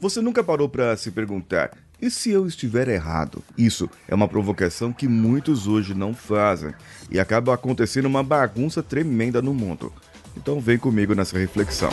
Você nunca parou para se perguntar: e se eu estiver errado? Isso é uma provocação que muitos hoje não fazem e acaba acontecendo uma bagunça tremenda no mundo. Então vem comigo nessa reflexão.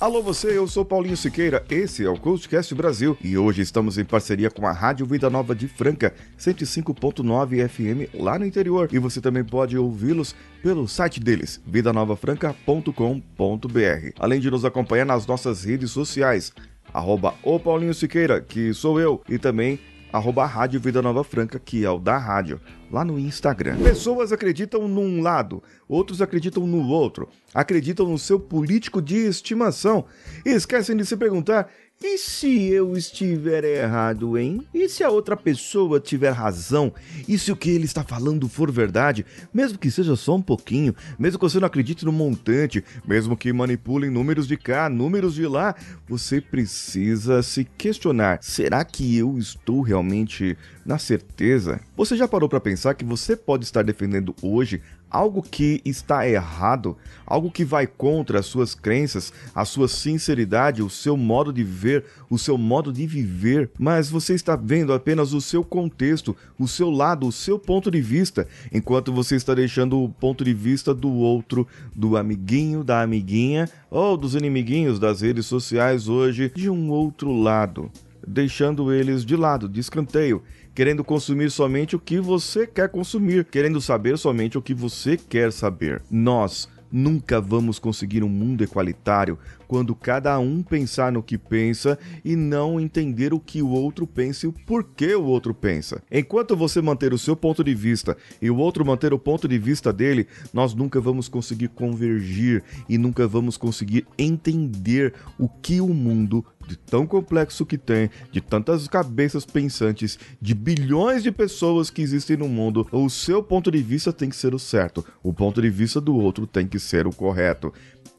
Alô você, eu sou Paulinho Siqueira, esse é o Coachcast Brasil e hoje estamos em parceria com a Rádio Vida Nova de Franca, 105.9 FM lá no interior e você também pode ouvi-los pelo site deles, vidanovafranca.com.br. Além de nos acompanhar nas nossas redes sociais, arroba o Paulinho Siqueira, que sou eu, e também arroba Rádio Vida Nova Franca, que é o da rádio, lá no Instagram. Pessoas acreditam num lado, outros acreditam no outro, acreditam no seu político de estimação e esquecem de se perguntar e se eu estiver errado, hein? E se a outra pessoa tiver razão? E se o que ele está falando for verdade? Mesmo que seja só um pouquinho, mesmo que você não acredite no montante, mesmo que manipulem números de cá, números de lá, você precisa se questionar: será que eu estou realmente na certeza? Você já parou para pensar que você pode estar defendendo hoje algo que está errado, algo que vai contra as suas crenças, a sua sinceridade, o seu modo de ver, o seu modo de viver, mas você está vendo apenas o seu contexto, o seu lado, o seu ponto de vista, enquanto você está deixando o ponto de vista do outro, do amiguinho, da amiguinha ou dos inimiguinhos das redes sociais hoje de um outro lado, deixando eles de lado, de escanteio querendo consumir somente o que você quer consumir, querendo saber somente o que você quer saber. Nós nunca vamos conseguir um mundo equalitário quando cada um pensar no que pensa e não entender o que o outro pensa e o porquê o outro pensa. Enquanto você manter o seu ponto de vista e o outro manter o ponto de vista dele, nós nunca vamos conseguir convergir e nunca vamos conseguir entender o que o mundo de tão complexo que tem, de tantas cabeças pensantes, de bilhões de pessoas que existem no mundo, o seu ponto de vista tem que ser o certo, o ponto de vista do outro tem que ser o correto.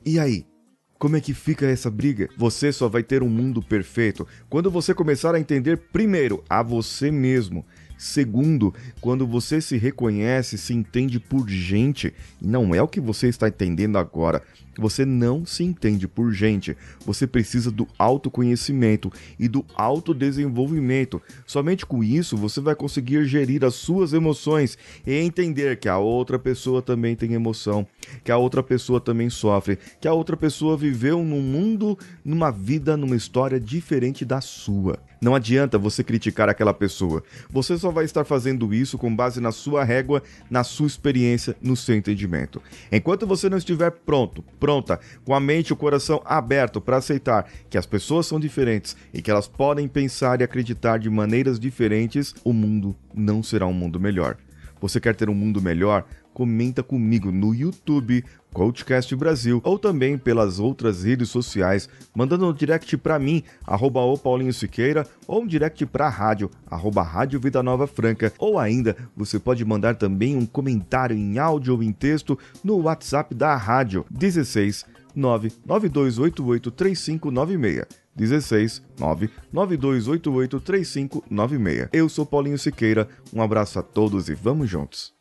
E aí? Como é que fica essa briga? Você só vai ter um mundo perfeito quando você começar a entender, primeiro, a você mesmo. Segundo, quando você se reconhece, se entende por gente, não é o que você está entendendo agora. Você não se entende por gente. Você precisa do autoconhecimento e do autodesenvolvimento. Somente com isso você vai conseguir gerir as suas emoções e entender que a outra pessoa também tem emoção, que a outra pessoa também sofre, que a outra pessoa viveu num mundo, numa vida, numa história diferente da sua. Não adianta você criticar aquela pessoa. Você só vai estar fazendo isso com base na sua régua, na sua experiência, no seu entendimento. Enquanto você não estiver pronto, pronta, com a mente e o coração aberto para aceitar que as pessoas são diferentes e que elas podem pensar e acreditar de maneiras diferentes, o mundo não será um mundo melhor. Você quer ter um mundo melhor? Comenta comigo no YouTube Coachcast Brasil ou também pelas outras redes sociais, mandando um direct para mim, arroba o Paulinho Siqueira, ou um direct para a rádio, arroba Rádio Vida Nova Franca, ou ainda você pode mandar também um comentário em áudio ou em texto no WhatsApp da rádio 16 99288 3596. 16 99288 3596. Eu sou Paulinho Siqueira, um abraço a todos e vamos juntos.